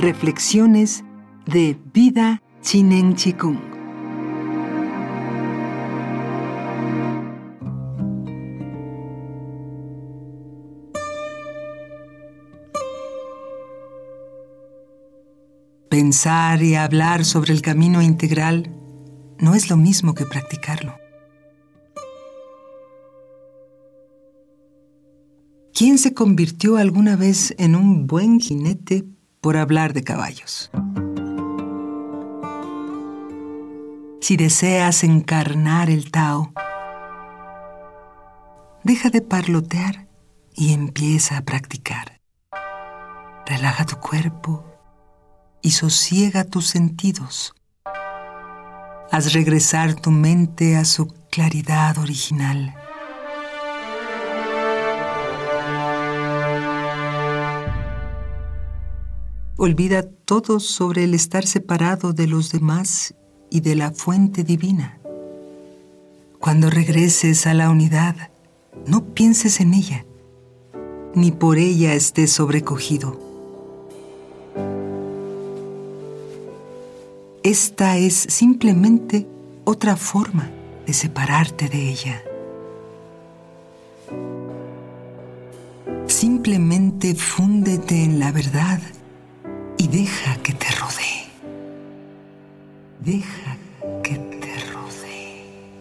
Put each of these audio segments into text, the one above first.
Reflexiones de Vida Chinen Chikung. Pensar y hablar sobre el camino integral no es lo mismo que practicarlo. ¿Quién se convirtió alguna vez en un buen jinete por hablar de caballos? Si deseas encarnar el Tao, deja de parlotear y empieza a practicar. Relaja tu cuerpo y sosiega tus sentidos. Haz regresar tu mente a su claridad original. Olvida todo sobre el estar separado de los demás y de la fuente divina. Cuando regreses a la unidad, no pienses en ella, ni por ella estés sobrecogido. Esta es simplemente otra forma de separarte de ella. Simplemente fúndete en la verdad deja que te rodee. Deja que te rodee.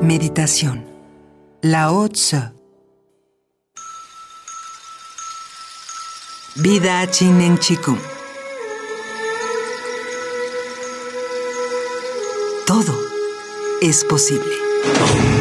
Meditación. La Tzu. Vida Chinen Chikung. Todo es posible.